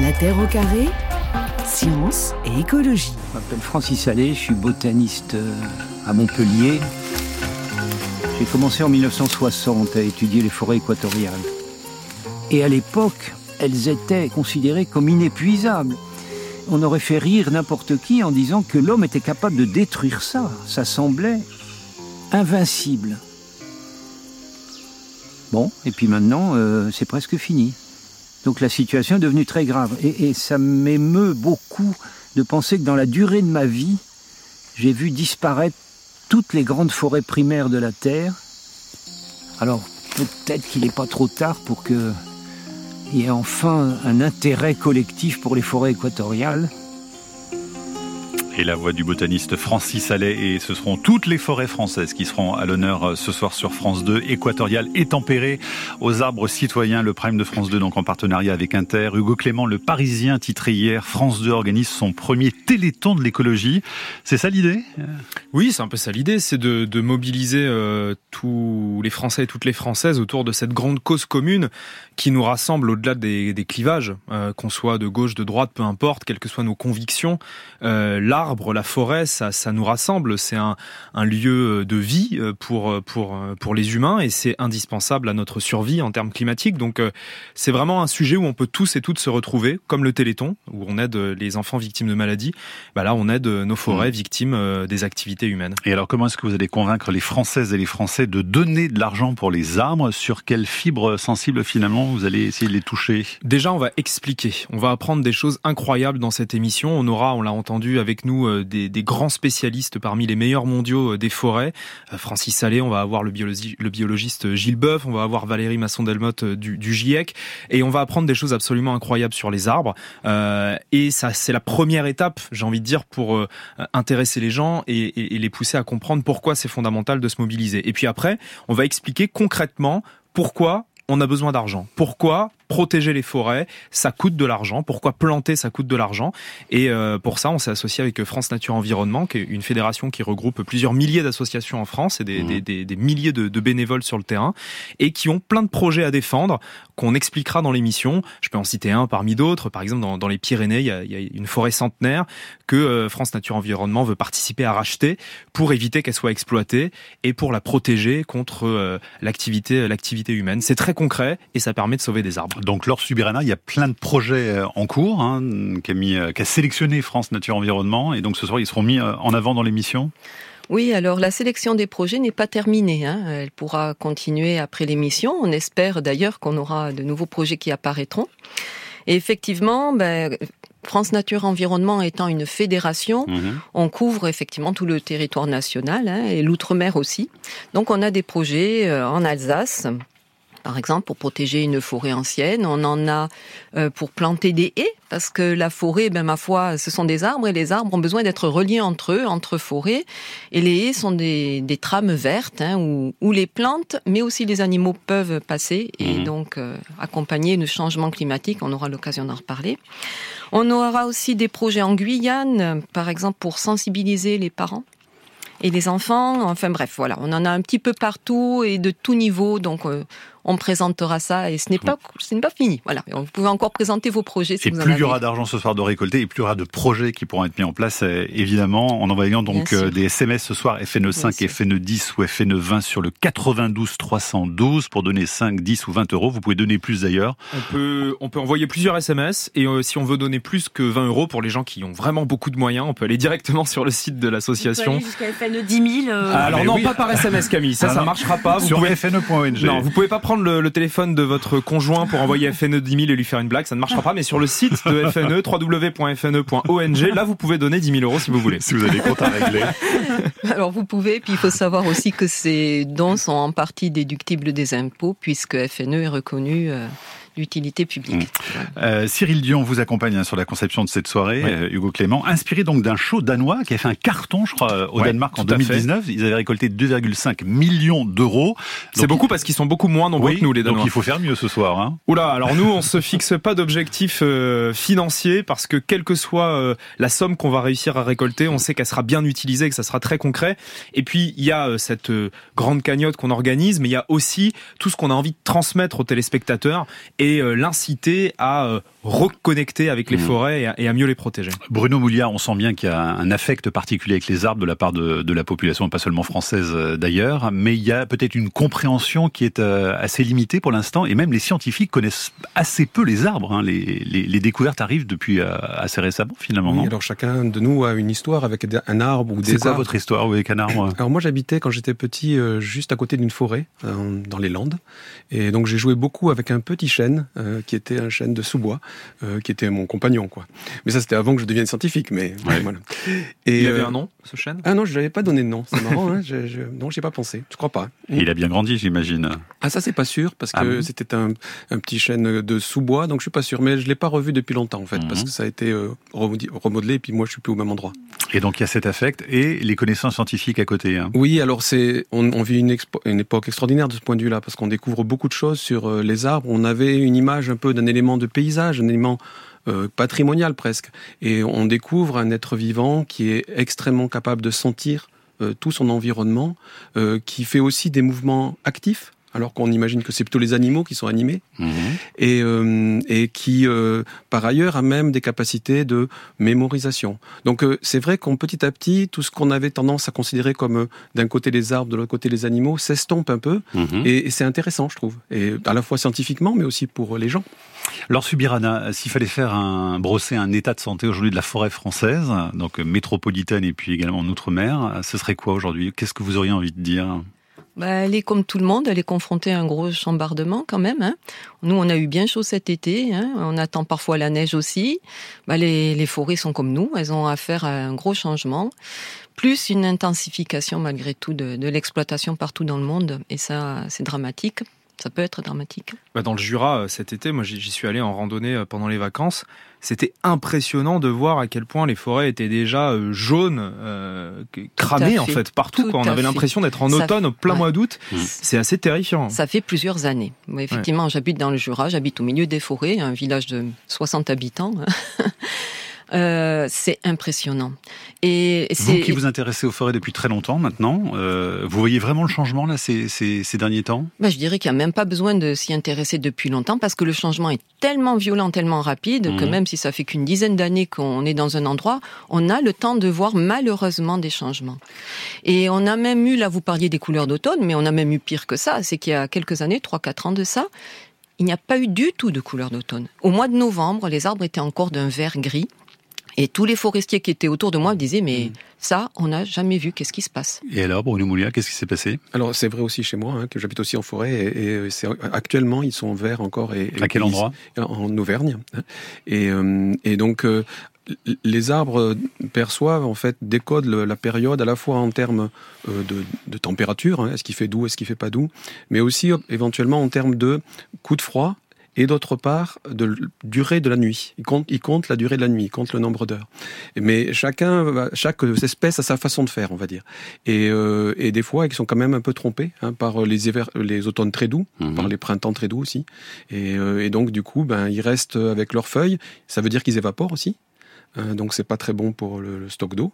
La Terre au carré, science et écologie. Je m'appelle Francis Allais, je suis botaniste euh, à Montpellier. J'ai commencé en 1960 à étudier les forêts équatoriales. Et à l'époque, elles étaient considérées comme inépuisables. On aurait fait rire n'importe qui en disant que l'homme était capable de détruire ça. Ça semblait invincible. Bon, et puis maintenant, euh, c'est presque fini. Donc la situation est devenue très grave. Et, ça m'émeut beaucoup de penser que dans la durée de ma vie, j'ai vu disparaître toutes les grandes forêts primaires de la Terre. Alors peut-être qu'il n'est pas trop tard pour qu'il y ait enfin un intérêt collectif pour les forêts équatoriales et la voix du botaniste Francis Allais. Et ce seront toutes les forêts françaises qui seront à l'honneur euh, ce soir sur France 2, équatoriale et tempérée aux arbres citoyens. Le Prime de France 2, donc en partenariat avec Inter. Hugo Clément, le Parisien, titré hier, France 2 organise son premier téléthon de l'écologie. C'est ça l'idée Oui, c'est un peu ça l'idée, c'est de, mobiliser euh, tous les Français et toutes les Françaises autour de cette grande cause commune qui nous rassemble au-delà des, clivages, euh, qu'on soit de gauche, de droite, peu importe, quelles que soient nos convictions. Euh, l'arbre, la forêt, ça, ça nous rassemble. C'est un, un, lieu de vie euh, pour pour pour les humains et c'est indispensable à notre survie en termes climatiques. Donc euh, c'est vraiment un sujet où on peut tous et toutes se retrouver, comme le Téléthon, où on aide les enfants victimes de maladies. Bah là, on aide nos forêts mmh. victimes des activités humaines. Et alors, comment est-ce que vous allez convaincre les Françaises et les Français de donner de l'argent pour les arbres? Sur quelles fibres sensibles finalement vous allez essayer de les toucher? Déjà, on va expliquer. On va apprendre des choses incroyables dans cette émission. On aura, on l'a entendu avec nous, euh, des, grands spécialistes parmi les meilleurs mondiaux euh, des forêts. Euh, Francis Salé, on va avoir le, biologi le biologiste Gilles Boeuf, on va avoir Valérie Masson-Delmotte du, GIEC, et on va apprendre des choses absolument incroyables sur les arbres. Et ça, c'est la première étape, j'ai envie de dire, pour intéresser les gens et, et les pousser à comprendre pourquoi c'est fondamental de se mobiliser. Et puis après, on va expliquer concrètement pourquoi on a besoin d'argent. Pourquoi protéger les forêts, ça coûte de l'argent. Pourquoi planter, ça coûte de l'argent. Et euh, pour ça, on s'est associé avec France Nature Environnement, qui est une fédération qui regroupe plusieurs milliers d'associations en France et des, mmh. des, des, des milliers de, de, bénévoles sur le terrain, et qui ont plein de projets à défendre qu'on expliquera dans l'émission. Je peux en citer un parmi d'autres. Par exemple, dans, dans les Pyrénées, il y, a, il y, a, une forêt centenaire que euh, France Nature Environnement veut participer à racheter pour éviter qu'elle soit exploitée et pour la protéger contre euh, l'activité l'activité humaine. C'est très concret et ça permet de sauver des arbres. Donc lors Subirana, il y a plein de projets euh, en cours hein, qu'a euh, qu'a sélectionné France Nature Environnement, et donc ce soir ils seront mis euh, en avant dans l'émission. Oui, alors la sélection des projets n'est pas terminée. Hein. Elle pourra continuer après l'émission. On espère d'ailleurs qu'on aura de nouveaux projets qui apparaîtront. Et effectivement, ben, France Nature Environnement étant une fédération, mmh. on couvre effectivement tout le territoire national hein, et l'outre-mer aussi. Donc on a des projets en Alsace, par exemple, pour protéger une forêt ancienne. On en a euh, pour planter des haies, parce que la forêt, ben ma foi, ce sont des arbres et les arbres ont besoin d'être reliés entre eux, entre forêts. Et les haies sont des, des trames vertes hein, où, où, les plantes, mais aussi les animaux peuvent passer et mmh. donc euh, accompagner le changement climatique. On aura l'occasion d'en reparler. On aura aussi des projets en Guyane, par exemple, pour sensibiliser les parents et les enfants. Enfin bref, voilà, on en a un petit peu partout et de tout niveau. Donc euh, on présentera ça et ce n'est pas ce n'est pas fini. Voilà, vous pouvez encore présenter vos projets. Si et vous plus en il y aura d'argent ce soir de récolter, et plus il y aura de projets qui pourront être mis en place, euh, évidemment, en envoyant donc euh, des SMS ce soir FNE 5 et FNE 10 ou FNE 20 sur le 92 312 pour donner 5, 10 ou 20 euros. Vous pouvez donner plus d'ailleurs. On peut on peut envoyer plusieurs SMS et euh, si on veut donner plus que 20 euros pour les gens qui ont vraiment beaucoup de moyens, on peut aller directement sur le site de l'association. Jusqu'à FNE 10 000. Euh... Ah, alors non, oui. pas par SMS Camille, ça, ah, ça marchera pas. Vous sur pouvez... FNE.ong. Non, vous pouvez pas prendre le, le téléphone de votre conjoint pour envoyer FNE 10 000 et lui faire une blague, ça ne marchera pas. Mais sur le site de FNE, www.fne.ong, là vous pouvez donner 10 000 euros si vous voulez. Si vous avez des comptes à régler. Alors vous pouvez, puis il faut savoir aussi que ces dons sont en partie déductibles des impôts puisque FNE est reconnu. Euh d'utilité publique. Mmh. Euh, Cyril Dion vous accompagne hein, sur la conception de cette soirée, euh, Hugo Clément, inspiré donc d'un show danois qui a fait un carton, je crois, au Ouais, Danemark en tout à fait. 2019. Ils avaient récolté 2,5 millions d'euros. C'est beaucoup parce qu'ils sont beaucoup moins nombreux oui, que nous les Danois. donc il faut faire mieux ce soir. Hein. Oula, alors nous, on se fixe pas d'objectif euh, financier parce que quelle que soit euh, la somme qu'on va réussir à récolter, on sait qu'elle sera bien utilisée, que ça sera très concret. Et puis il y a euh, cette euh, grande cagnotte qu'on organise, mais il y a aussi tout ce qu'on a envie de transmettre aux téléspectateurs. Et l'inciter à reconnecter avec les mmh. forêts et à, mieux les protéger. Bruno Mouliard, on sent bien qu'il y a un affect particulier avec les arbres de la part de, de la population, pas seulement française d'ailleurs, mais il y a peut-être une compréhension qui est assez limitée pour l'instant, et même les scientifiques connaissent assez peu les arbres. Hein. Les, les, les, découvertes arrivent depuis assez récemment finalement. Oui, alors chacun de nous a une histoire avec un arbre ou des C'est quoi votre histoire avec un arbre? Alors moi j'habitais quand j'étais petit juste à côté d'une forêt dans les Landes, et donc j'ai joué beaucoup avec un petit chêne qui était un chêne de sous-bois. Euh, qui était mon compagnon, quoi. Mais ça, c'était avant que je devienne scientifique, mais voilà. Et, il avait euh, un nom, ce chêne Ah non, je l'avais pas donné de nom. C'est marrant, hein, je, je, non, pas pensé. Je crois pas. il a bien grandi, j'imagine. Ah ça, c'est pas sûr, parce ah que c'était un, un, petit chêne de sous-bois, donc je suis pas sûr. Mais je l'ai pas revu depuis longtemps, en fait, parce mhm. que ça a été euh, remodelé, et puis moi, je suis plus au même endroit. Et donc, il y a cet affect et les connaissances scientifiques à côté. Hein. Oui, alors c'est, on, on, vit une, une, époque extraordinaire de ce point de vue-là, parce qu'on découvre beaucoup de choses sur les arbres. On avait une image un peu d'un élément de paysage, un élément euh, patrimonial presque. Et on découvre un être vivant qui est extrêmement capable de sentir euh, tout son environnement, euh, qui fait aussi des mouvements actifs alors qu'on imagine que c'est plutôt les animaux qui sont animés, mhm. et, euh, et qui, euh, par ailleurs, a même des capacités de mémorisation. Donc euh, c'est vrai qu'on petit à petit, tout ce qu'on avait tendance à considérer comme d'un côté les arbres, de l'autre côté les animaux, s'estompe un peu, mhm. et, c'est intéressant, je trouve, et à la fois scientifiquement, mais aussi pour les gens. Alors Subirana, s'il fallait faire un brosser un état de santé aujourd'hui de la forêt française, donc métropolitaine et puis également en outre-mer, ce serait quoi aujourd'hui? Qu'est-ce que vous auriez envie de dire? Bah, elle est comme tout le monde, elle est confrontée à un gros chambardement quand même. Hein. Nous, on a eu bien chaud cet été, hein. on attend parfois la neige aussi. Bah, les, forêts sont comme nous, elles ont affaire à un gros changement, plus une intensification malgré tout de, de l'exploitation partout dans le monde, et ça, c'est dramatique ça peut être dramatique. Bah dans le Jura, euh, cet été, moi j'y suis allé en randonnée euh, pendant les vacances. C'était impressionnant de voir à quel point les forêts étaient déjà euh, jaunes, cramées en fait, partout. On avait l'impression d'être en automne, au plein mois d'août. Mmh. C'est assez terrifiant. Ça fait plusieurs années. effectivement, j'habite dans le Jura, j'habite au milieu des forêts, un village de 60 habitants. Euh, c'est impressionnant. Et vous qui vous intéressez aux forêts depuis très longtemps maintenant, euh, vous voyez vraiment le changement là ces, ces, ces derniers temps? Bah, Je dirais qu'il n'y a même pas besoin de s'y intéresser depuis longtemps parce que le changement est tellement violent, tellement rapide que mmh. même si ça fait qu'une dizaine d'années qu'on est dans un endroit, on a le temps de voir malheureusement des changements. Et on a même eu, là vous parliez des couleurs d'automne, mais on a même eu pire que ça, c'est qu'il y a quelques années, 3-4 ans de ça, il n'y a pas eu du tout de couleur d'automne. Au mois de novembre, les arbres étaient encore d'un vert gris. Et tous les forestiers qui étaient autour de moi me disaient, mais mm. ça, on n'a jamais vu, qu'est-ce qui se passe? Et alors, Bruno Moulia, qu'est-ce qui s'est passé? Alors, c'est vrai aussi chez moi, hein, que j'habite aussi en forêt, et, et actuellement, ils sont verts encore. Et, à quel endroit? En Auvergne. Hein. Et, euh, et donc, euh, les arbres perçoivent, en fait, décodent la période à la fois en termes euh, de, température, hein, est-ce qu'il fait doux, est-ce qu'il fait pas doux, mais aussi éventuellement en termes de coups de froid, et d'autre part de durée de la nuit. Il compte, il compte la durée de la nuit, il compte le nombre d'heures. Mais chacun, chaque espèce a sa façon de faire, on va dire. Et, euh, et des fois, ils sont quand même un peu trompés hein, par les, les automnes très doux, mhm. par les printemps très doux aussi. Et, euh, et donc, du coup, ben, ils restent avec leurs feuilles. Ça veut dire qu'ils évaporent aussi. Euh, donc c'est pas très bon pour le, stock d'eau.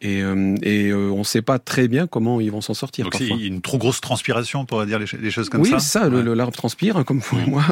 Et, euh, et euh, on ne sait pas très bien comment ils vont s'en sortir. Donc c'est une trop grosse transpiration, pour dire les, choses comme ça. Oui, ça. L'arbre transpire, hein, comme vous et moi,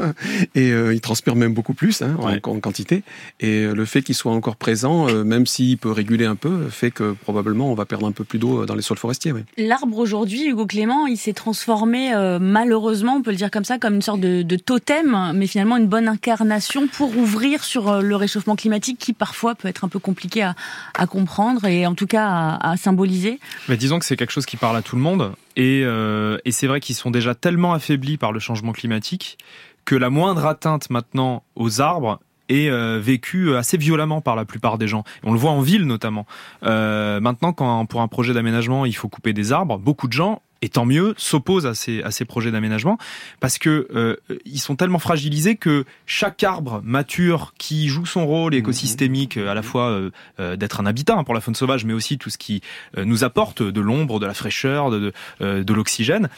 et il transpire même beaucoup plus hein, en, en, quantité. Et le fait qu'il soit encore présent, même s'il peut réguler un peu, fait que probablement on va perdre un peu plus d'eau dans les sols forestiers. L'arbre aujourd'hui, Hugo Clément, il s'est transformé malheureusement, on peut le dire comme ça, comme une sorte de, de totem, mais finalement une bonne incarnation pour ouvrir sur le réchauffement climatique qui parfois peut peut être un peu compliqué à, comprendre et en tout cas à, symboliser. Mais disons que c'est quelque chose qui parle à tout le monde et, euh, et c'est vrai qu'ils sont déjà tellement affaiblis par le changement climatique que la moindre atteinte maintenant aux arbres est euh, vécue assez violemment par la plupart des gens. On le voit en ville notamment. Euh, maintenant, quand pour un projet d'aménagement, il faut couper des arbres, beaucoup de gens et tant mieux, s'opposent à ces, à ces projets d'aménagement parce que euh, ils sont tellement fragilisés que chaque arbre mature qui joue son rôle écosystémique à la fois euh, euh, d'être un habitat pour la faune sauvage, mais aussi tout ce qui nous apporte de l'ombre, de la fraîcheur, de, de, de l'oxygène.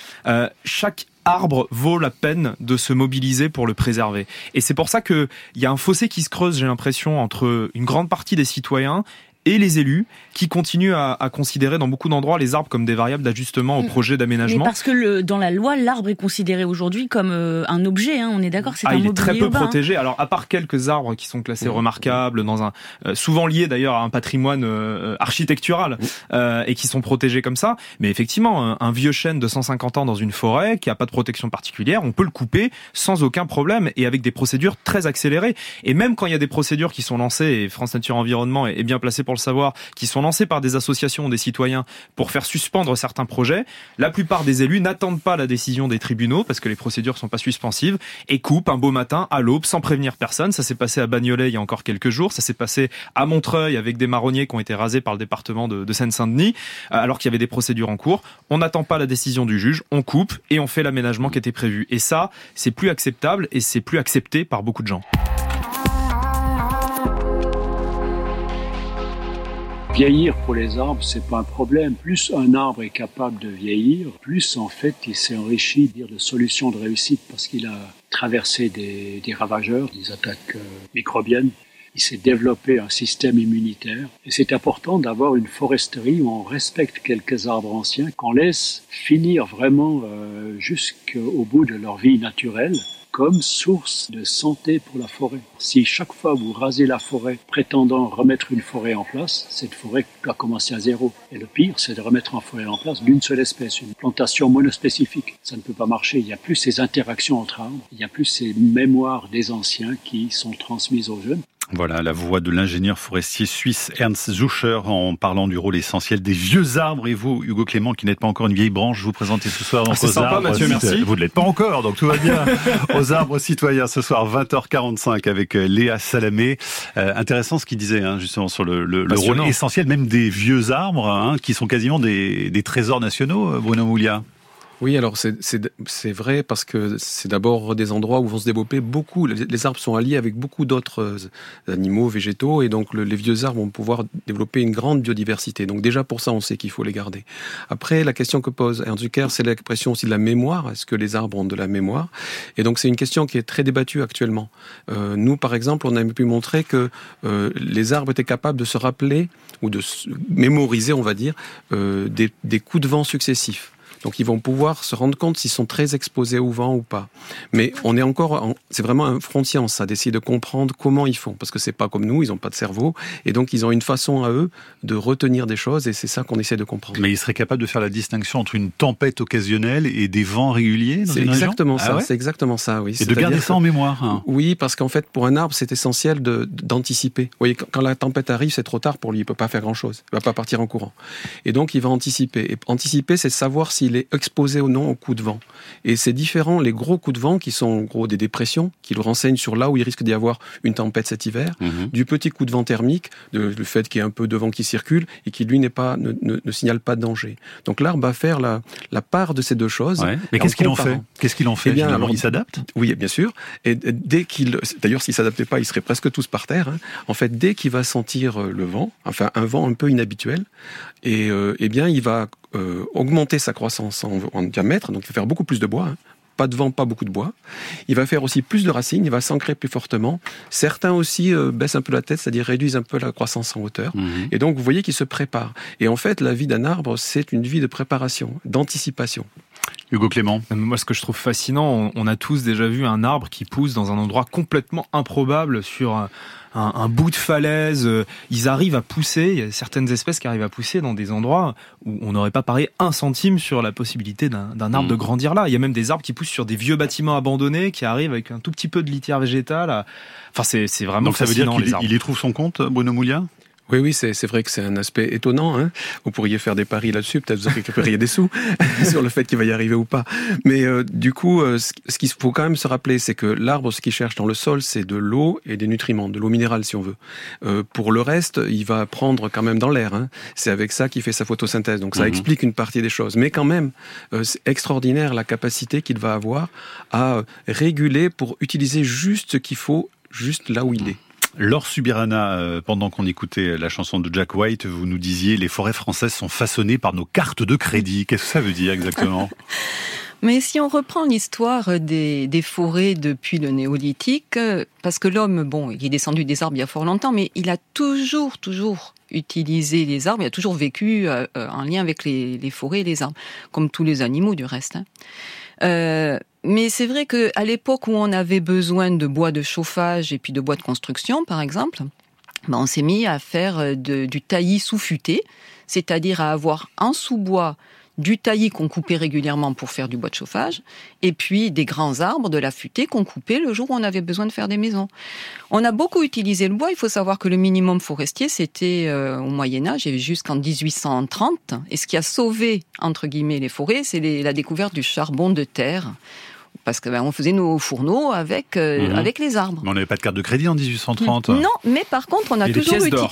chaque arbre vaut la peine de se mobiliser pour le préserver. Et c'est pour ça qu'il y a un fossé qui se creuse, j'ai l'impression, entre une grande partie des citoyens et les élus qui continuent à, considérer dans beaucoup d'endroits les arbres comme des variables d'ajustement au mm. projet d'aménagement. parce que le, dans la loi, l'arbre est considéré aujourd'hui comme euh, un objet, hein, on est d'accord, c'est ah, il est très peu protégé. Alors à part quelques arbres qui sont classés remarquables, dans un euh, souvent liés d'ailleurs à un patrimoine euh, architectural et qui sont protégés comme ça, mais effectivement un, vieux chêne de 150 ans dans une forêt qui a pas de protection particulière, on peut le couper sans aucun problème et avec des procédures très accélérées. Et même quand il y a des procédures qui sont lancées, et France Nature Environnement est bien placé pour le savoir, qui sont lancées par des associations, des citoyens pour faire suspendre certains projets, la plupart des élus n'attendent pas la décision des tribunaux parce que les procédures sont pas suspensives et coupent un beau matin à l'aube sans prévenir personne. Ça s'est passé à Bagnolet il y a encore quelques jours. Ça s'est passé à Montreuil avec des marronniers qui ont été rasés par le département de, de Seine-Saint-Denis euh, alors qu'il y avait des procédures en cours. On n'attend pas la décision du juge, on coupe et on fait l'aménagement qui était prévu. Et ça, c'est plus acceptable et c'est plus accepté par beaucoup de gens. Vieillir pour les arbres, c'est pas un problème. Plus un arbre est capable de vieillir, plus en fait il s'est enrichi de solutions de réussite parce qu'il a traversé des, ravageurs, des attaques euh, microbiennes. Il s'est développé un système immunitaire et c'est important d'avoir une foresterie où on respecte quelques arbres anciens, qu'on laisse finir vraiment euh, jusqu'au bout de leur vie naturelle comme source de santé pour la forêt. Si chaque fois vous rasez la forêt prétendant remettre une forêt en place, cette forêt doit commencer à zéro. Et le pire, c'est de remettre une forêt en place d'une seule espèce, une plantation monospécifique. Ça ne peut pas marcher. Il n'y a plus ces interactions entre arbres, il n'y a plus ces mémoires des anciens qui sont transmises aux jeunes. Voilà la voix de l'ingénieur forestier suisse Ernst Zucher en parlant du rôle essentiel des vieux arbres. Et vous, Hugo Clément, qui n'êtes pas encore une vieille branche, vous présentez ce soir ah, aux arbres. Mathieu, merci. Vous ne l'êtes pas encore, donc tout va bien. aux arbres citoyens ce soir 20h45 avec euh, Léa Salamé. Euh, intéressant ce qu'il disait hein, justement sur le, le, rôle essentiel même des vieux arbres hein, qui sont quasiment des, des trésors nationaux, euh, Bruno Moulia. Oui, alors c'est vrai parce que c'est d'abord des endroits où vont se développer beaucoup. Les, arbres sont alliés avec beaucoup d'autres euh, animaux, végétaux, et donc les vieux arbres vont pouvoir développer une grande biodiversité. Donc déjà pour ça, on sait qu'il faut les garder. Après, la question que pose Ernst Zucker, c'est l'expression aussi de la mémoire. Est-ce que les arbres ont de la mémoire? Et donc c'est une question qui est très débattue actuellement. Euh, nous, par exemple, on a pu montrer que euh, les arbres étaient capables de se rappeler ou de mémoriser, on va dire, euh, des, des coups de vent successifs. Donc ils vont pouvoir se rendre compte s'ils sont très exposés au vent ou pas. Mais on est encore, c'est vraiment un front science, ça, d'essayer de comprendre comment ils font, parce que c'est pas comme nous, ils n'ont pas de cerveau, et donc ils ont une façon à eux de retenir des choses, et c'est ça qu'on essaie de comprendre. Mais ils seraient capables de faire la distinction entre une tempête occasionnelle et des vents réguliers C'est exactement ça, ah c'est exactement ça, oui. Et de garder ça en mémoire. Hein? Oui, parce qu'en fait, pour un arbre, c'est essentiel d'anticiper. Vous voyez, quand la tempête arrive, c'est trop tard pour lui, il peut pas faire grand chose, il va pas partir en courant. Et donc, il va anticiper. Et anticiper, c'est savoir s'il est exposé ou non aux coups de vent. Et c'est différent, les gros coups de vent, qui sont en gros des dépressions, qui le renseignent sur là où il risque d'y avoir une tempête cet hiver, mhm. du petit coup de vent thermique, de, le fait qu'il y ait un peu de vent qui circule, et qui lui n'est pas, ne, ne, signale pas de danger. Donc l'arbre va faire la, la part de ces deux choses. Mais qu'est-ce qu'il en fait? Qu'est-ce qu'il en fait eh bien, alors, Il s'adapte? Oui, bien sûr. Et dès qu'il, d'ailleurs, s'il s'adaptait pas, ils seraient presque tous par terre. Hein. En fait, dès qu'il va sentir euh, le vent, enfin un vent un peu inhabituel, et euh, eh bien, il va euh, augmenter sa croissance en, diamètre, donc il va faire beaucoup plus de bois. Hein. Pas de vent, pas beaucoup de bois. Il va faire aussi plus de racines, il va s'ancrer plus fortement. Certains aussi euh, baissent un peu la tête, c'est-à-dire réduisent un peu la croissance en hauteur. Mhm. Et donc, vous voyez qu'il se prépare. Et en fait, la vie d'un arbre, c'est une vie de préparation, d'anticipation. Hugo Clément. Moi, ce que je trouve fascinant, on a tous déjà vu un arbre qui pousse dans un endroit complètement improbable sur un, bout de falaise. Euh, ils arrivent à pousser. Il y a certaines espèces qui arrivent à pousser dans des endroits où on n'aurait pas parié un centime sur la possibilité d'un arbre de mm. grandir là. Il y a même des arbres qui poussent sur des vieux bâtiments abandonnés qui arrivent avec un tout petit peu de litière végétale. Enfin, c'est vraiment Donc ça veut dire qu'il y trouve son compte, Bruno Moulia oui, oui, c'est vrai que c'est un aspect étonnant. Hein. Vous pourriez faire des paris là-dessus, peut-être vous récupériez des sous sur le fait qu'il va y arriver ou pas. Mais euh, du coup, euh, ce qu'il faut quand même se rappeler, c'est que l'arbre, ce qu'il cherche dans le sol, c'est de l'eau et des nutriments, de l'eau minérale si on veut. Euh, pour le reste, il va prendre quand même dans l'air. Hein. C'est avec ça qu'il fait sa photosynthèse. Donc ça mhm. explique une partie des choses. Mais quand même, c'est extraordinaire la capacité qu'il va avoir à réguler pour utiliser juste ce qu'il faut, juste là où il est. Laure Subirana, euh, pendant qu'on écoutait la chanson de Jack White, vous nous disiez les forêts françaises sont façonnées par nos cartes de crédit. Qu'est-ce que ça veut dire exactement? Mais si on reprend l'histoire des, forêts depuis le néolithique, parce que l'homme, bon, il est descendu des arbres il y a fort longtemps, mais il a toujours, toujours utilisé les arbres, il a toujours vécu euh, en lien avec les, les, forêts et les arbres, comme tous les animaux du reste. Hein. Euh, mais c'est vrai qu'à l'époque où on avait besoin de bois de chauffage et puis de bois de construction, par exemple, ben on s'est mis à faire euh, du taillis sous-futé, c'est-à-dire à avoir en sous-bois du taillis qu'on coupait régulièrement pour faire du bois de chauffage, et puis des grands arbres, de la futaie qu'on coupait le jour où on avait besoin de faire des maisons. On a beaucoup utilisé le bois. Il faut savoir que le minimum forestier, c'était euh, au Moyen Âge et jusqu'en 1830. Et ce qui a sauvé, entre guillemets, les forêts, c'est la découverte du charbon de terre parce que ben, on faisait nos fourneaux avec euh, mhm. avec les arbres. Mais on n'avait pas de carte de crédit en 1830. Non, mais par contre, on a toujours utilisé.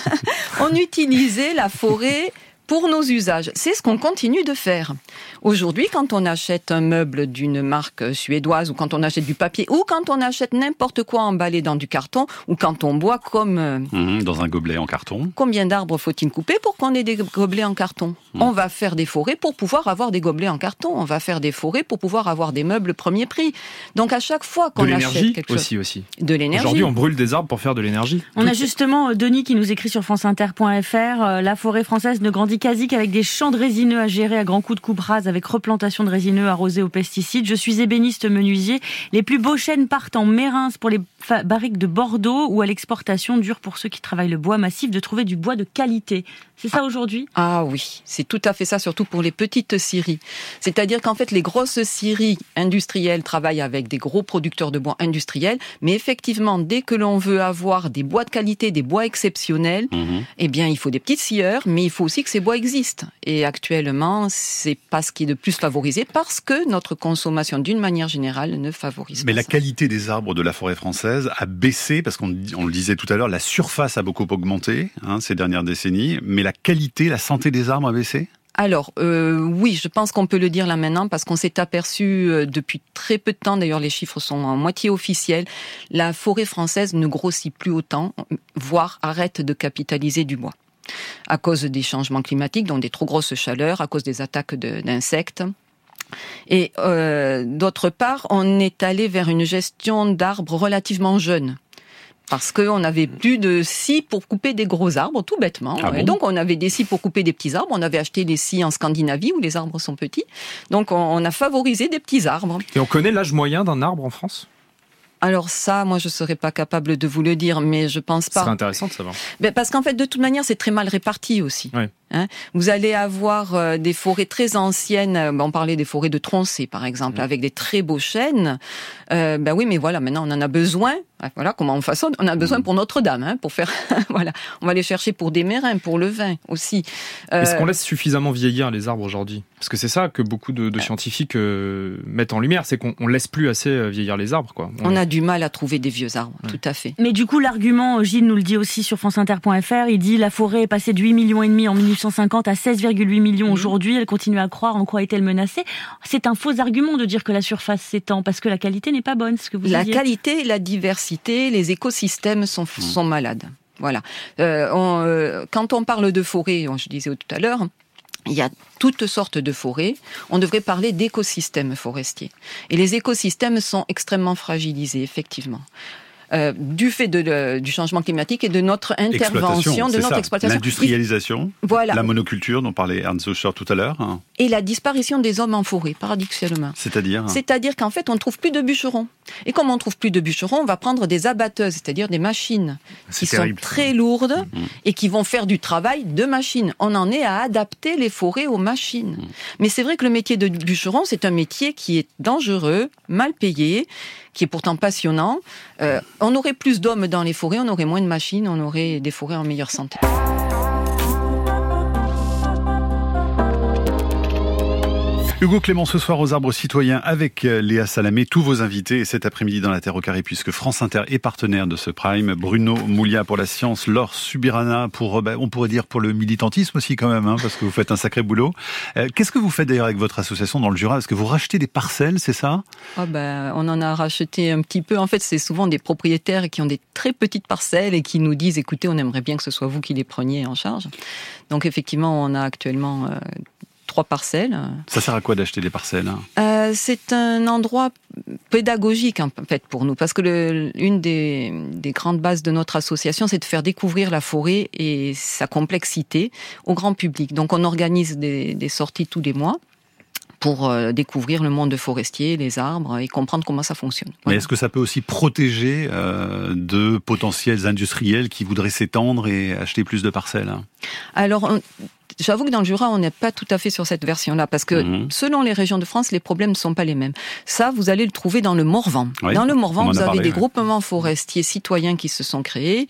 on utilisait la forêt pour nos usages. C'est ce qu'on continue de faire. Aujourd'hui, quand on achète un meuble d'une marque suédoise ou quand on achète du papier ou quand on achète n'importe quoi emballé dans du carton ou quand on boit comme... Euh, mhm, dans un gobelet en carton. Combien d'arbres faut-il couper pour qu'on ait des gobelets en carton? Mhm. On va faire des forêts pour pouvoir avoir des gobelets en carton. On va faire des forêts pour pouvoir avoir des meubles premier prix. Donc à chaque fois qu'on achète quelque aussi, chose... aussi. De l'énergie. Aujourd'hui, on brûle des arbres pour faire de l'énergie. On a justement euh, Denis qui nous écrit sur franceinter.fr euh, La forêt française ne grandit qu'avec des champs de résineux à gérer à grands coups de coupe rase, avec replantation de résineux arrosés aux pesticides. Je suis ébéniste menuisier. Les plus beaux chênes partent en Mérins pour les barriques de Bordeaux ou à l'exportation dur pour ceux qui travaillent le bois massif de trouver du bois de qualité. C'est ça aujourd'hui? Ah oui, c'est tout à fait ça, surtout pour les petites scieries. C'est-à-dire qu'en fait, les grosses scieries industrielles travaillent avec des gros producteurs de bois industriels, mais effectivement, dès que l'on veut avoir des bois de qualité, des bois exceptionnels, mhm. eh bien, il faut des petites scieurs, mais il faut aussi que ces bois existent. Et actuellement, c'est pas ce qui est de plus favorisé parce que notre consommation, d'une manière générale, ne favorise mais pas. Mais la qualité des arbres de la forêt française a baissé parce qu'on le disait tout à l'heure, la surface a beaucoup augmenté hein, ces dernières décennies, mais la qualité, la santé des arbres a baissé? Alors euh, oui, je pense qu'on peut le dire là maintenant parce qu'on s'est aperçu euh, depuis très peu de temps, d'ailleurs les chiffres sont en moitié officiels, la forêt française ne grossit plus autant, voire arrête de capitaliser du bois à cause des changements climatiques, donc des trop grosses chaleurs, à cause des attaques d'insectes. Et euh, d'autre part, on est allé vers une gestion d'arbres relativement jeunes parce qu'on avait plus de scie pour couper des gros arbres, tout bêtement. Ah et donc on avait des scies pour couper des petits arbres. On avait acheté des scies en Scandinavie où les arbres sont petits. Donc on a favorisé des petits arbres. Et on connaît l'âge moyen d'un arbre en France? Alors ça, moi, je serais pas capable de vous le dire, mais je pense pas. C'est intéressant de savoir. Ben, parce qu'en fait, de toute manière, c'est très mal réparti aussi. Oui. Hein vous allez avoir euh, des forêts très anciennes. Euh, on parlait des forêts de Troncé, par exemple, mmh. avec des très beaux chênes. Euh, ben oui, mais voilà, maintenant on en a besoin. Voilà comment on façonne. On a besoin mmh. pour Notre-Dame, hein, pour faire. voilà, on va les chercher pour des mérins, pour le vin aussi. Est-ce qu'on laisse suffisamment vieillir les arbres aujourd'hui? Parce que c'est ça que beaucoup de, de scientifiques mettent en lumière, c'est qu'on laisse plus assez vieillir les arbres, quoi. On, a du mal à trouver des vieux arbres, tout à fait. Mais du coup, l'argument, Gilles nous le dit aussi sur franceinter.fr. Il dit la forêt est passée de 8 millions et demi en 1800 150 à 16,8 millions mhm. aujourd'hui. Elle continue à croire. En quoi est-elle menacée? C'est un faux argument de dire que la surface s'étend parce que la qualité n'est pas bonne. Ce que vous la qualité, la diversité, les écosystèmes sont, sont malades. Voilà. Euh, euh, quand on parle de forêt, je disais tout à l'heure, il y a toutes sortes de forêts. On devrait parler d'écosystèmes forestiers. Et les écosystèmes sont extrêmement fragilisés, effectivement. Euh, du fait de, du changement climatique et de notre intervention, de notre exploitation. L'industrialisation, voilà. la monoculture dont parlait Ernst Zocher tout à l'heure. Hein. Et la disparition des hommes en forêt, paradoxalement. C'est-à-dire C'est-à-dire qu'en fait, on ne trouve plus de bûcherons. Et comme on ne trouve plus de bûcherons, on va prendre des abatteuses, c'est-à-dire des machines qui sont très lourdes mm-hmm. et qui vont faire du travail de machines. On en est à adapter les forêts aux machines. Mm. Mais c'est vrai que le métier de bûcheron, c'est un métier qui est dangereux, mal payé, qui est pourtant passionnant. Euh, on aurait plus d'hommes dans les forêts, on aurait moins de machines, on aurait des forêts en meilleure santé. Hugo Clément ce soir aux arbres citoyens avec euh, Léa Salamé, tous vos invités et cet après-midi dans la Terre au carré puisque France Inter est partenaire de ce prime, Bruno Moulia pour la science, Laure Subirana pour, euh, ben, on pourrait dire pour le militantisme aussi quand même, hein, parce que vous faites un sacré boulot. Euh, qu'est-ce que vous faites d'ailleurs avec votre association dans le Jura? Est-ce que vous rachetez des parcelles, c'est ça? Oh ben, On en a racheté un petit peu. En fait, c'est souvent des propriétaires qui ont des très petites parcelles et qui nous disent, écoutez, on aimerait bien que ce soit vous qui les preniez en charge. Donc effectivement, on a actuellement trois parcelles. Ça sert à quoi d'acheter des parcelles hein? Euh, C'est un endroit pédagogique en fait pour nous, parce que le, une des, des, grandes bases de notre association, c'est de faire découvrir la forêt et sa complexité au grand public. Donc on organise des, des sorties tous les mois pour euh, découvrir le monde forestier, les arbres et comprendre comment ça fonctionne. Voilà. Mais est-ce que ça peut aussi protéger euh, de potentiels industriels qui voudraient s'étendre et acheter plus de parcelles Alors, J'avoue que dans le Jura, on n'est pas tout à fait sur cette version-là, parce que mmh. selon les régions de France, les problèmes ne sont pas les mêmes. Ça, vous allez le trouver dans le Morvan. Oui, dans le Morvan, vous avez parlé, des ouais. groupements forestiers citoyens qui se sont créés,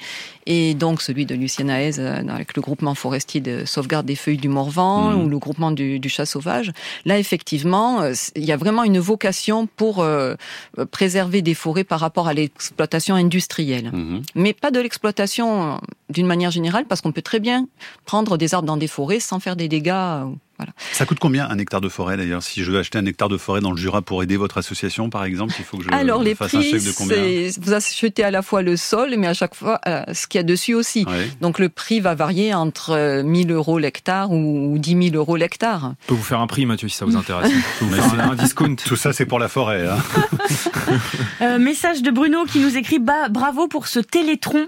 et donc celui de Lucien Haez, euh, avec le groupement forestier de sauvegarde des feuilles du Morvan, mmh. ou le groupement du, du, chat sauvage. Là, effectivement, euh, il y a vraiment une vocation pour euh, préserver des forêts par rapport à l'exploitation industrielle. Mmh. Mais pas de l'exploitation d'une manière générale, parce qu'on peut très bien prendre des arbres dans des forêts sans faire des dégâts. Voilà. Ça coûte combien un hectare de forêt d'ailleurs? Si je veux acheter un hectare de forêt dans le Jura pour aider votre association, par exemple, il faut que je Alors, les fasse prix, un chèque de combien Vous achetez à la fois le sol, mais à chaque fois euh, ce qu'il y a dessus aussi. Donc le prix va varier entre 1000 euros l'hectare ou 10 000 euros l'hectare. Je peux vous faire un prix, Mathieu, si ça vous intéresse. vous faire un, un discount. Tout ça, c'est pour la forêt. Hein. euh, message de Bruno qui nous écrit bah, bravo pour ce télétron.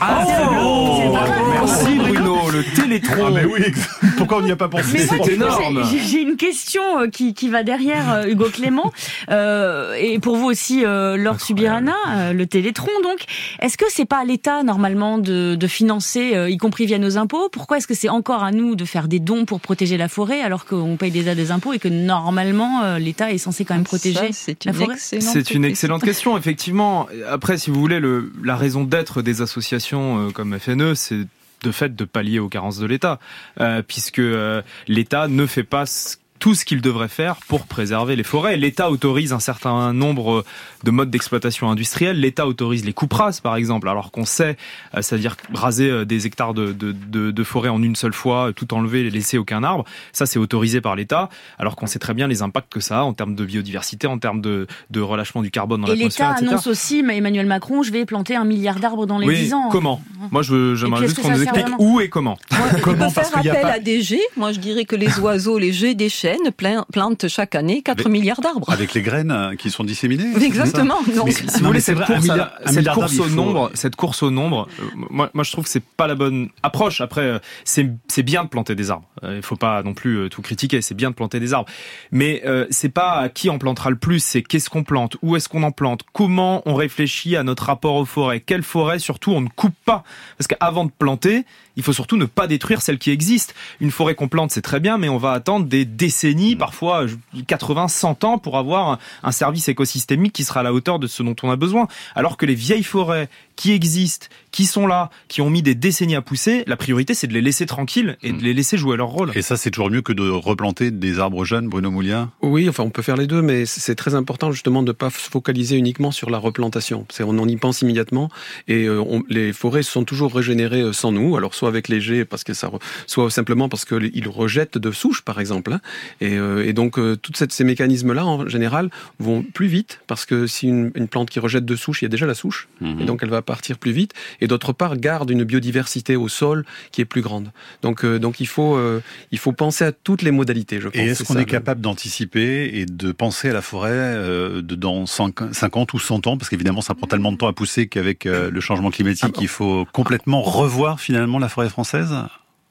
Ah, oh, oh, merci Bruno, le télétron. Ah, mais oui, pourquoi on n'y a pas pensé? C'est énorme. J'ai une question euh, qui, qui va derrière euh, Hugo Clément euh, et pour vous aussi, euh, Laure Subirana, euh, le Télétron. Donc, est-ce que c'est pas à l'État normalement de, de financer, euh, y compris via nos impôts? Pourquoi est-ce que c'est encore à nous de faire des dons pour protéger la forêt alors qu'on paye déjà des impôts et que normalement l'État est censé quand même protéger la forêt? C'est une excellente question, effectivement. Après, si vous voulez, le, la raison d'être des associations comme FNE, c'est de fait de pallier aux carences de l'État, euh, puisque euh, l'État ne fait pas ce tout ce qu'il devrait faire pour préserver les forêts. L'État autorise un certain nombre de modes d'exploitation industrielle. L'État autorise les coupes rases, par exemple, alors qu'on sait, c'est-à-dire raser des hectares de, de, de, de, forêt en une seule fois, tout enlever, et laisser aucun arbre. Ça, c'est autorisé par l'État, alors qu'on sait très bien les impacts que ça a en termes de biodiversité, en termes de, de relâchement du carbone dans l'atmosphère. Et l'État annonce aussi, Emmanuel Macron, je vais planter un milliard d'arbres dans les oui, 10 ans. Comment Moi, je, j'aimerais juste qu'on nous explique où et comment. Ouais, comment on peut faire appel pas... à des jets. Moi, je dirais que les oiseaux, les jets des chênes plantent chaque année 4 Avec, milliards d'arbres. Avec les graines qui sont disséminées Exactement. Non, mais, si vous voulez, cette, course, cette course au nombre, cette course au nombre, euh, moi, moi, je trouve que c'est pas la bonne approche. Après, euh, c'est c'est bien de planter des arbres. Il euh, faut pas non plus euh, tout critiquer. C'est bien de planter des arbres, mais euh, c'est pas à qui on plantera le plus. C'est qu'est-ce qu'on plante, où est-ce qu'on en plante, comment on réfléchit à notre rapport aux forêts, quelle forêt surtout on ne coupe pas, parce qu'avant de planter, il faut surtout ne pas détruire celle qui existe. Une forêt qu'on plante, c'est très bien, mais on va attendre des décennies, parfois 80, 100 ans pour avoir un service écosystémique qui sera à la hauteur de ce dont on a besoin. Alors que les vieilles forêts qui existent, qui sont là, qui ont mis des décennies à pousser, la priorité c'est de les laisser tranquilles et de les laisser jouer leur rôle. Et ça c'est toujours mieux que de replanter des arbres jeunes, Bruno Moulia Oui, enfin on peut faire les deux, mais c'est très important justement de ne pas se focaliser uniquement sur la replantation. On en y pense immédiatement et euh, on, les forêts sont toujours régénérées sans nous, alors soit avec les jets, parce que ça, soit simplement parce qu'ils rejettent de souches par exemple. Hein, et, euh, et donc euh, tous ces mécanismes-là en général vont plus vite parce que si une, une, plante qui rejette de souches, il y a déjà la souche mmh. et donc elle va partir plus vite et d'autre part garde une biodiversité au sol qui est plus grande. Donc euh, donc il faut euh, il faut penser à toutes les modalités. Je pense. Et est-ce qu'on est, est capable d'anticiper et de penser à la forêt euh, de dans 50 ou 100 ans? Parce qu'évidemment ça prend tellement de temps à pousser qu'avec le changement climatique il faut complètement revoir finalement la forêt française?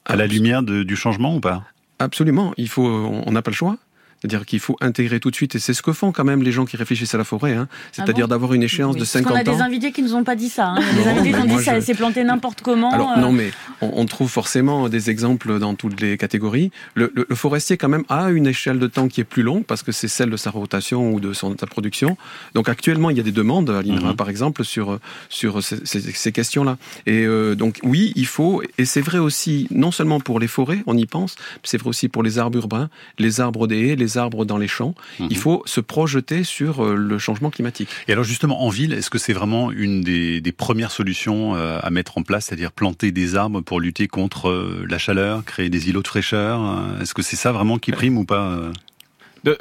À la lumière de, du changement ou pas? Absolument, il faut on n'a pas le choix. C'est-à-dire qu'il faut intégrer tout de suite, et c'est ce que font quand même les gens qui réfléchissent à la forêt, hein. c'est-à-dire ah bon d'avoir une échéance oui. de 50 ans. Qu'on a des invités qui nous ont pas dit ça. Hein. Des invités qui ont dit je... ça s'est planté n'importe comment. Alors euh... non, mais on, on, trouve forcément des exemples dans toutes les catégories. Le, le, le, forestier quand même a une échelle de temps qui est plus longue parce que c'est celle de sa rotation ou de son, de sa production. Donc actuellement, il y a des demandes à l'INRA, mm -hmm. par exemple, sur sur ces, ces, ces questions-là. Et euh, donc oui, il faut, et c'est vrai aussi, non seulement pour les forêts, on y pense, c'est vrai aussi pour les arbres urbains, les arbres des haies, les arbres dans les champs. Mmh. Il faut se projeter sur euh, le changement climatique. Et alors justement, en ville, est-ce que c'est vraiment une des, des, premières solutions euh, à mettre en place, c'est-à-dire planter des arbres pour lutter contre euh, la chaleur, créer des îlots de fraîcheur Est-ce que c'est ça vraiment qui prime ou pas de,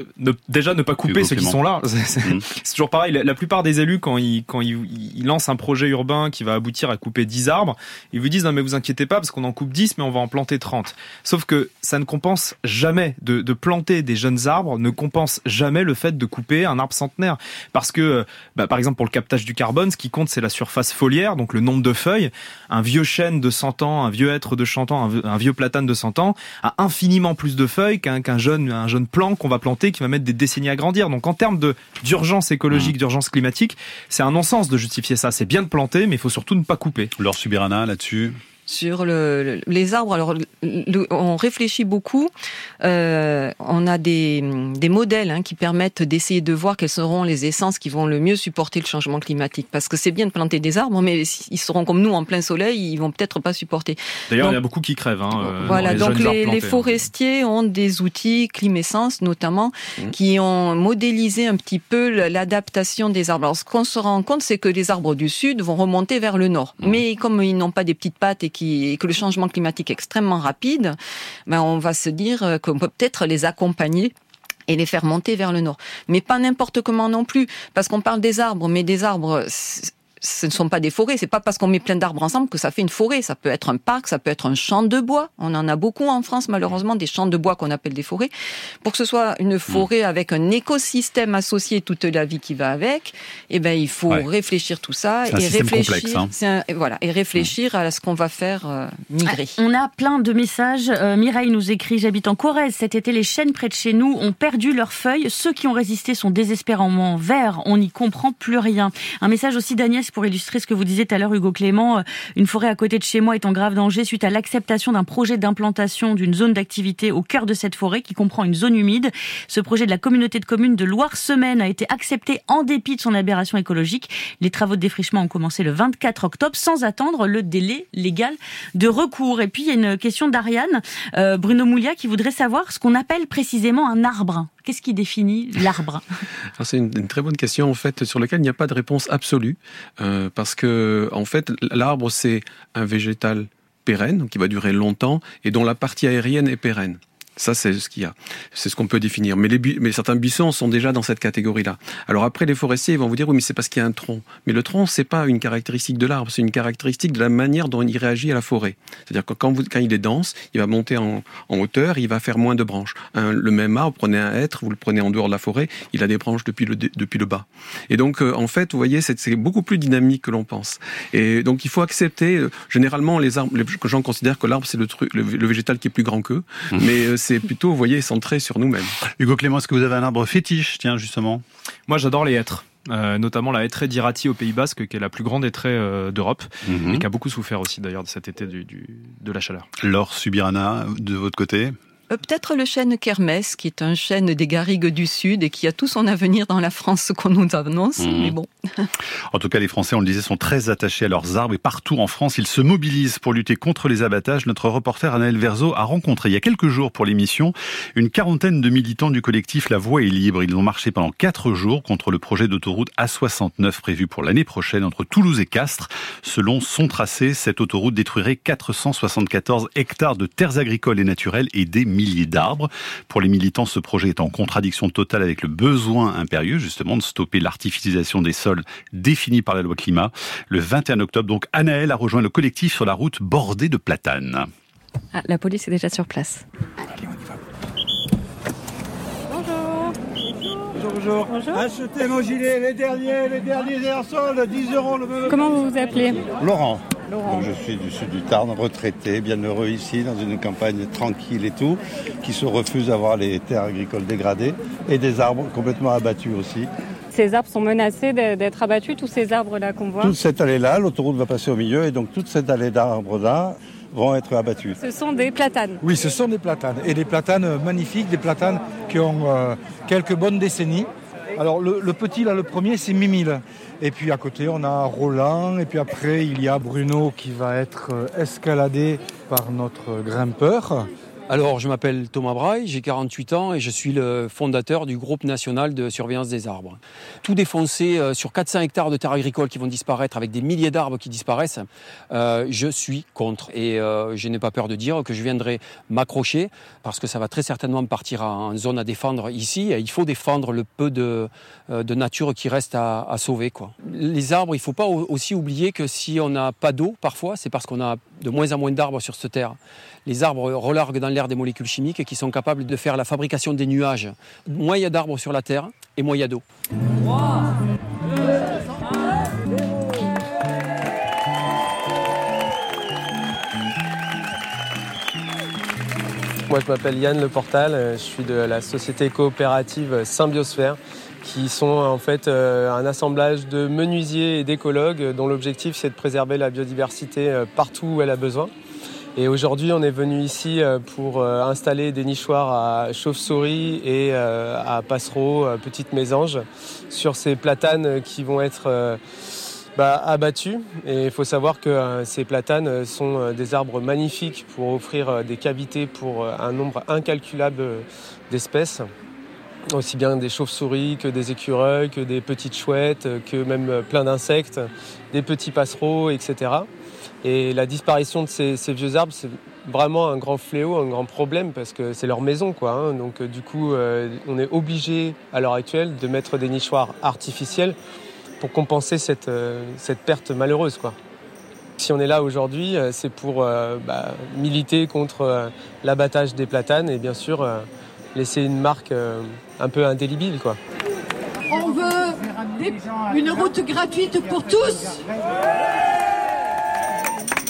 déjà ne pas couper ceux qui sont là. Mmh. C'est toujours pareil. La, plupart des élus, quand ils quand ils, lancent un projet urbain qui va aboutir à couper 10 arbres, ils vous disent non mais vous inquiétez pas parce qu'on en coupe 10 mais on va en planter 30. Sauf que ça ne compense jamais de, de planter des jeunes arbres ne compense jamais le fait de couper un arbre centenaire parce que bah, par exemple pour le captage du carbone, ce qui compte c'est la surface foliaire donc le nombre de feuilles. Un vieux chêne de 100 ans, un vieux hêtre de 100 ans, un, vieux platane de 100 ans a infiniment plus de feuilles qu'un jeune un jeune plant qu'on va planter qui va mettre des décennies à grandir. Donc en termes d'urgence écologique, mmh. d'urgence climatique, c'est un non-sens de justifier ça. C'est bien de planter, mais il faut surtout ne pas couper. Laure Subirana là-dessus sur le, les arbres. Alors, on réfléchit beaucoup. Euh, on a des, des modèles hein, qui permettent d'essayer de voir quelles seront les essences qui vont le mieux supporter le changement climatique. Parce que c'est bien de planter des arbres, mais ils seront comme nous en plein soleil, ils vont peut-être pas supporter. D'ailleurs, il y a beaucoup qui crèvent. Hein, euh, voilà, donc les, les, hein. forestiers ont des outils, Climessence notamment, mmh. qui ont modélisé un petit peu l'adaptation des arbres. Alors, ce qu'on se rend compte, c'est que les arbres du sud vont remonter vers le nord. Mmh. Mais comme ils n'ont pas des petites pattes et et que le changement climatique est extrêmement rapide, ben on va se dire qu'on peut peut-être les accompagner et les faire monter vers le nord. Mais pas n'importe comment non plus, parce qu'on parle des arbres, mais des arbres, ce ne sont pas des forêts. C'est pas parce qu'on met plein d'arbres ensemble que ça fait une forêt. Ça peut être un parc, ça peut être un champ de bois. On en a beaucoup en France, malheureusement, des champs de bois qu'on appelle des forêts. Pour que ce soit une forêt avec un écosystème associé toute la vie qui va avec, eh ben, il faut réfléchir tout ça et réfléchir. Hein. voilà, et réfléchir à ce qu'on va faire euh, migrer. Ah, on a plein de messages. Euh, Mireille nous écrit, j'habite en Corrèze. Cet été, les chênes près de chez nous ont perdu leurs feuilles. Ceux qui ont résisté sont désespérément verts. On n'y comprend plus rien. Un message aussi d'Agnès pour illustrer ce que vous disiez tout à l'heure, Hugo Clément. Euh, une forêt à côté de chez moi est en grave danger suite à l'acceptation d'un projet d'implantation d'une zone d'activité au cœur de cette forêt qui comprend une zone humide. Ce projet de la communauté de communes de Loire-Semaine a été accepté en dépit de son aberration écologique. Les travaux de défrichement ont commencé le 24 octobre sans attendre le délai légal de recours. Et puis il y a une question d'Ariane, euh, Bruno Moulia, qui voudrait savoir ce qu'on appelle précisément un arbre. Qu'est-ce qui définit l'arbre? C'est une, très bonne question en fait sur laquelle il n'y a pas de réponse absolue euh, parce que en fait l'arbre c'est un végétal pérenne qui va durer longtemps et dont la partie aérienne est pérenne. Ça, c'est ce qu'il y a. C'est ce qu'on peut définir. Mais, les, mais certains buissons sont déjà dans cette catégorie-là. Alors après, les forestiers ils vont vous dire, oui, mais c'est parce qu'il y a un tronc. Mais le tronc, c'est pas une caractéristique de l'arbre, c'est une caractéristique de la manière dont il réagit à la forêt. C'est-à-dire que quand, vous, quand il est dense, il va monter en, en hauteur, il va faire moins de branches. le même arbre, prenez un hêtre, vous le prenez en dehors de la forêt, il a des branches depuis le, depuis le bas. Et donc, euh, en fait, vous voyez, c'est beaucoup plus dynamique que l'on pense. Et donc, il faut accepter, euh, généralement, les arbres, les gens considèrent que l'arbre, c'est le, le, végétal qui est plus grand qu'eux. Mmh. Mais euh, c'est plutôt, vous voyez, centré sur nous-mêmes. Hugo Clément, est-ce que vous avez un arbre fétiche, tiens, justement? Moi, j'adore les hêtres. Euh, notamment la hêtraie d'Irati au Pays Basque, qui est la plus grande hêtraie euh, d'Europe, mhm. et qui a beaucoup souffert aussi d'ailleurs de cet été du, de la chaleur. Laure Subirana, de votre côté? Euh, peut-être le chêne Kermès, qui est un chêne des garrigues du Sud et qui a tout son avenir dans la France qu'on nous annonce, mhm. mais bon. en tout cas, les Français, on le disait, sont très attachés à leurs arbres et partout en France, ils se mobilisent pour lutter contre les abattages. Notre reporter Anaël Verzo a rencontré il y a quelques jours pour l'émission une quarantaine de militants du collectif La Voix est libre. Ils ont marché pendant quatre jours contre le projet d'autoroute A69 prévu pour l'année prochaine entre Toulouse et Castres. Selon son tracé, cette autoroute détruirait 474 hectares de terres agricoles et naturelles et des milliers d'arbres. Pour les militants, ce projet est en contradiction totale avec le besoin impérieux, justement, de stopper l'artificialisation des sols définie par la loi climat. Le 21 octobre, donc, Anaël a rejoint le collectif sur la route bordée de platanes. Ah, la police est déjà sur place. Bonjour. Bonjour. Achetez mon gilet, les derniers, les derniers airsols, 10 euros le même. Comment vous vous appelez Laurent. Laurent. je suis du sud du Tarn, retraité, bien heureux ici, dans une campagne tranquille et tout, qui se refuse à voir les terres agricoles dégradées et des arbres complètement abattus aussi. Ces arbres sont menacés d'être abattus, tous ces arbres-là qu'on voit Toute cette allée-là, l'autoroute va passer au milieu et donc toute cette allée d'arbres-là vont être abattus. Ce sont des platanes Oui, ce sont des platanes. Et des platanes magnifiques, des platanes qui ont euh, quelques bonnes décennies. Alors le, petit, là, le premier, c'est Mimile. Et puis à côté, on a Roland. Et puis après, il y a Bruno qui va être euh, escaladé par notre grimpeur. Alors, je m'appelle Thomas Braille, j'ai 48 ans et je suis le fondateur du groupe national de surveillance des arbres. Tout défoncer euh, sur 400 hectares de terres agricoles qui vont disparaître avec des milliers d'arbres qui disparaissent, euh, je suis contre. Et euh, je n'ai pas peur de dire que je viendrai m'accrocher parce que ça va très certainement partir en zone à défendre ici. il faut défendre le peu de, nature qui reste à, sauver. Les arbres, il ne faut pas aussi oublier que si on n'a pas d'eau, parfois, c'est parce qu'on a de moins en moins d'arbres sur cette terre. Les arbres relarguent dans des molécules chimiques qui sont capables de faire la fabrication des nuages. Moins il y a d'arbres sur la terre et moins il y a d'eau. Moi, je m'appelle Yann Le Portal, je suis de la société coopérative Symbiosphère, qui sont en fait euh, un assemblage de menuisiers et d'écologues dont l'objectif c'est de préserver la biodiversité euh, partout où elle a besoin. Et aujourd'hui, on est venu ici euh, pour euh, installer des nichoirs à chauve-souris et euh, à passereaux, petites mésanges, sur ces platanes qui vont être bah, abattus. Et il faut savoir que ces platanes sont des arbres magnifiques pour offrir des cavités pour un nombre incalculable d'espèces aussi bien des chauves-souris que des écureuils, que des petites chouettes, que même plein d'insectes, des petits passereaux, etc. Et la disparition de ces, vieux arbres, c'est vraiment un grand fléau, un grand problème parce que c'est leur maison. Quoi, hein. Donc euh, du coup, euh, on est obligé à l'heure actuelle de mettre des nichoirs artificiels pour compenser cette, euh, cette perte malheureuse. Quoi. Si on est là aujourd'hui, c'est pour bah, militer contre l'abattage des platanes et bien sûr laisser une marque un peu indélébile. Quoi. On veut une route gratuite pour tous.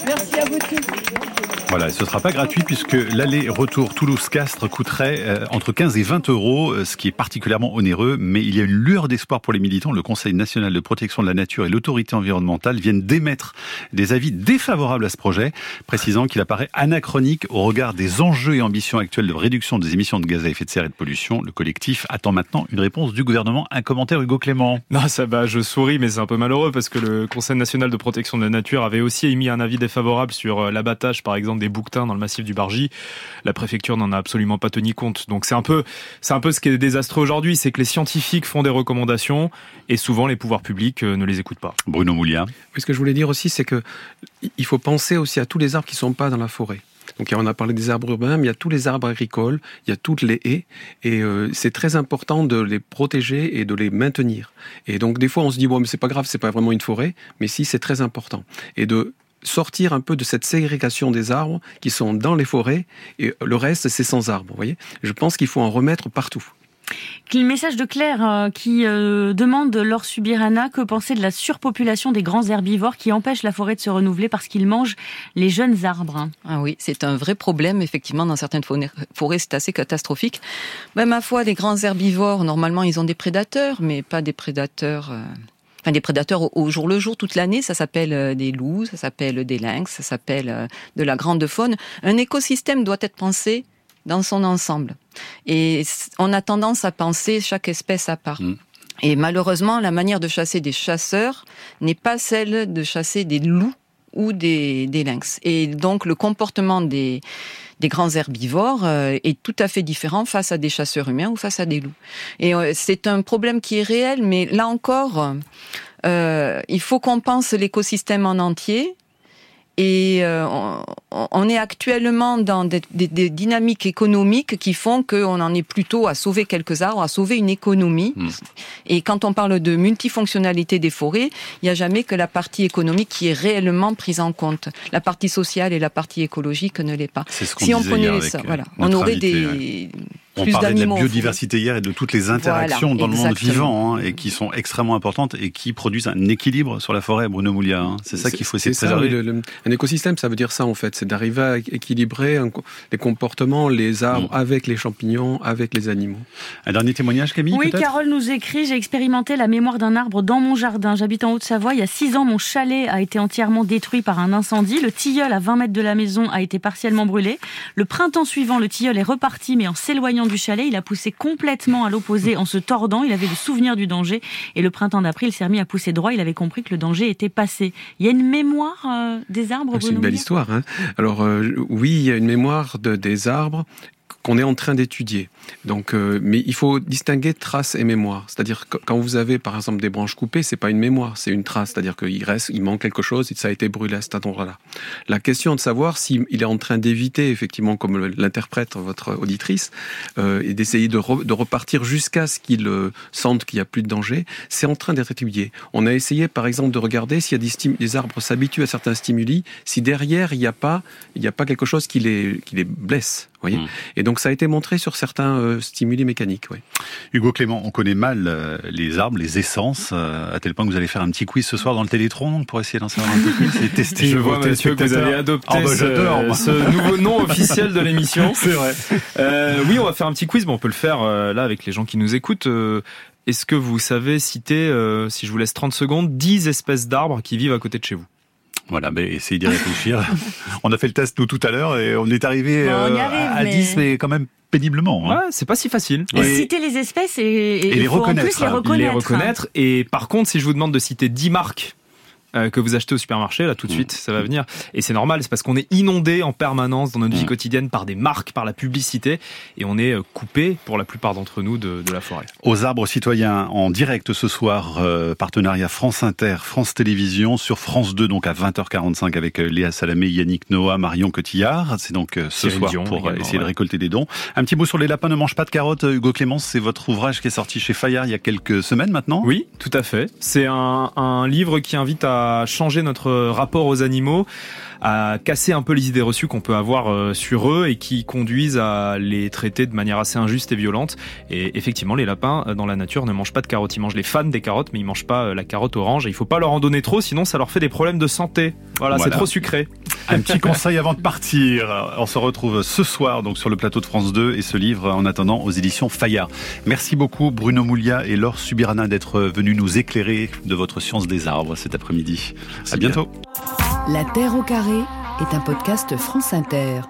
Merci à vous tous. Voilà, ce ne sera pas gratuit puisque l'aller-retour Toulouse-Castres coûterait euh, entre 15 et 20 euros, euh, ce qui est particulièrement onéreux, mais il y a une lueur d'espoir pour les militants. Le Conseil national de protection de la nature et l'autorité environnementale viennent d'émettre des avis défavorables à ce projet, précisant qu'il apparaît anachronique au regard des enjeux et ambitions actuelles de réduction des émissions de gaz à effet de serre et de pollution. Le collectif attend maintenant une réponse du gouvernement. Un commentaire, Hugo Clément. Non, ça va, je souris, mais c'est un peu malheureux parce que le Conseil national de protection de la nature avait aussi émis un avis défavorable sur euh, l'abattage, par exemple, des bouquetins dans le massif du Bargy. La préfecture n'en a absolument pas tenu compte. Donc c'est un peu, c'est un peu ce qui est désastreux aujourd'hui, c'est que les scientifiques font des recommandations et souvent les pouvoirs publics euh, ne les écoutent pas. Bruno Moulia. ce que je voulais dire aussi, c'est que il faut penser aussi à tous les arbres qui sont pas dans la forêt. Donc on a parlé des arbres urbains, mais il y a tous les arbres agricoles, il y a toutes les haies, et euh, c'est très important de les protéger et de les maintenir. Et donc des fois on se dit bon mais c'est pas grave, c'est pas vraiment une forêt, mais si c'est très important. Et de sortir un peu de cette ségrégation des arbres qui sont dans les forêts et le reste c'est sans arbres. Vous voyez, je pense qu'il faut en remettre partout. Le message de Claire euh, qui euh, demande Laure Subirana que penser de la surpopulation des grands herbivores qui empêchent la forêt de se renouveler parce qu'ils mangent les jeunes arbres? Ah oui, c'est un vrai problème effectivement dans certaines forêts, c'est assez catastrophique. Ben, ma foi, les grands herbivores, normalement, ils ont des prédateurs, mais pas des prédateurs. Euh, enfin des prédateurs au, jour le jour toute l'année. Ça s'appelle euh, des loups, ça s'appelle des lynx, ça s'appelle euh, de la grande faune. Un écosystème doit être pensé dans son ensemble. Et on a tendance à penser chaque espèce à part. Mm. Et malheureusement, la manière de chasser des chasseurs n'est pas celle de chasser des loups ou des, des lynx. Et donc le comportement des, des grands herbivores euh, est tout à fait différent face à des chasseurs humains ou face à des loups. Et euh, c'est un problème qui est réel, mais là encore, euh, il faut qu'on pense l'écosystème en entier et euh, on, est actuellement dans des, dynamiques économiques qui font qu'on en est plutôt à sauver quelques arbres, à sauver une économie. Hmm. Et quand on parle de multifonctionnalité des forêts, il n'y a jamais que la partie économique qui est réellement prise en compte. La partie sociale et la partie écologique ne l'est pas. si on prenait ça, voilà, on aurait des on parlait de la biodiversité hier et de toutes les interactions dans le monde vivant hein, et qui sont extrêmement importantes et qui produisent un équilibre sur la forêt, Bruno Moulia. Hein. C'est ça qu'il faut essayer de préserver. un écosystème, ça veut dire ça en fait, c'est d'arriver à équilibrer les comportements, les arbres mm. avec les champignons, avec les animaux. Un dernier témoignage, Camille Oui, Carole nous écrit, j'ai expérimenté la mémoire d'un arbre dans mon jardin. J'habite en Haute-Savoie. Il y a six ans, mon chalet a été entièrement détruit par un incendie. Le tilleul à 20 mètres de la maison a été partiellement brûlé. Le printemps suivant, le tilleul est reparti, mais en s'éloignant du chalet, il a poussé complètement à l'opposé en se tordant. Il avait le souvenir du danger. Et le printemps d'après, il s'est remis à pousser droit. Il avait compris que le danger était passé. Il y a une mémoire euh, des arbres. C'est une belle histoire. Hein Alors euh, oui, il y a une mémoire de, des arbres qu'on est en train d'étudier. Donc, euh, mais il faut distinguer trace et mémoire. C'est-à-dire quand vous avez, par exemple, des branches coupées, c'est pas une mémoire, c'est une trace. C'est-à-dire qu'il reste, il manque quelque chose, ça a été brûlé à cet endroit-là. La question de savoir s'il est en train d'éviter, effectivement, comme l'interprète votre auditrice, euh, et d'essayer de, repartir jusqu'à ce qu'il euh, sente qu'il n'y a plus de danger, c'est en train d'être étudié. On a essayé, par exemple, de regarder s'il y a des, des arbres s'habituent à certains stimuli, si derrière il n'y a pas, il n'y a pas quelque chose qui les, qui les blesse. Voyez mmh. Et donc ça a été montré sur certains euh, stimuli mécaniques. Oui. Hugo Clément, on connaît mal euh, les arbres, les essences, euh, à tel point que vous allez faire un petit quiz ce soir dans le Télétron pour essayer d'en savoir un peu plus et tester. Je vois, monsieur, que vous avez adopté ah, bah, ce, nouveau nom officiel de l'émission. C'est vrai. oui, on va faire un petit quiz. Bon, on peut le faire là avec les gens qui nous écoutent. Est-ce que vous savez citer, si je vous laisse 30 secondes, 10 espèces d'arbres qui vivent à côté de chez vous? Voilà, mais essayez d'y réfléchir. on a fait le test nous tout à l'heure et on est arrivé euh, à 10, mais quand même péniblement. Hein. Ouais, c'est pas si facile. Et, citer les espèces et, et, les, reconnaître, en plus les reconnaître. Les reconnaître. Et par contre, si je vous demande de citer 10 marques euh, que vous achetez au supermarché, là tout de mm. suite, ça va venir. Et c'est normal, c'est parce qu'on est inondé en permanence dans notre vie mm. quotidienne par des marques, par la publicité, et on est euh, coupé, pour la plupart d'entre nous, de, de, la forêt. Aux arbres citoyens, en direct ce soir, euh, partenariat France Inter, France Télévisions, sur France 2, donc à 20h45 avec Léa Salamé, Yannick Noah, Marion Cotillard. C'est donc ce soir pour essayer de récolter des dons. Un petit mot sur les lapins ne mangent pas de carottes, Hugo Clémence, c'est votre ouvrage qui est sorti chez Fayard il y a quelques semaines maintenant? Oui, tout à fait. C'est un, un livre qui invite à changer notre rapport aux animaux à casser un peu les idées reçues qu'on peut avoir euh, sur eux et qui conduisent à les traiter de manière assez injuste et violente. Et effectivement, les lapins euh, dans la nature ne mangent pas de carottes. Ils mangent les fans des carottes, mais ils mangent pas euh, la carotte orange. Et il faut pas leur en donner trop, sinon ça leur fait des problèmes de santé. Voilà, c'est trop sucré. Un petit conseil avant de partir. On se retrouve ce soir donc sur le plateau de France 2 et ce livre en attendant aux éditions Fayard. Merci beaucoup Bruno Moulia et Laure Subirana d'être venus nous éclairer de votre science des arbres cet après-midi. À bientôt. La Terre au carré est un podcast France Inter.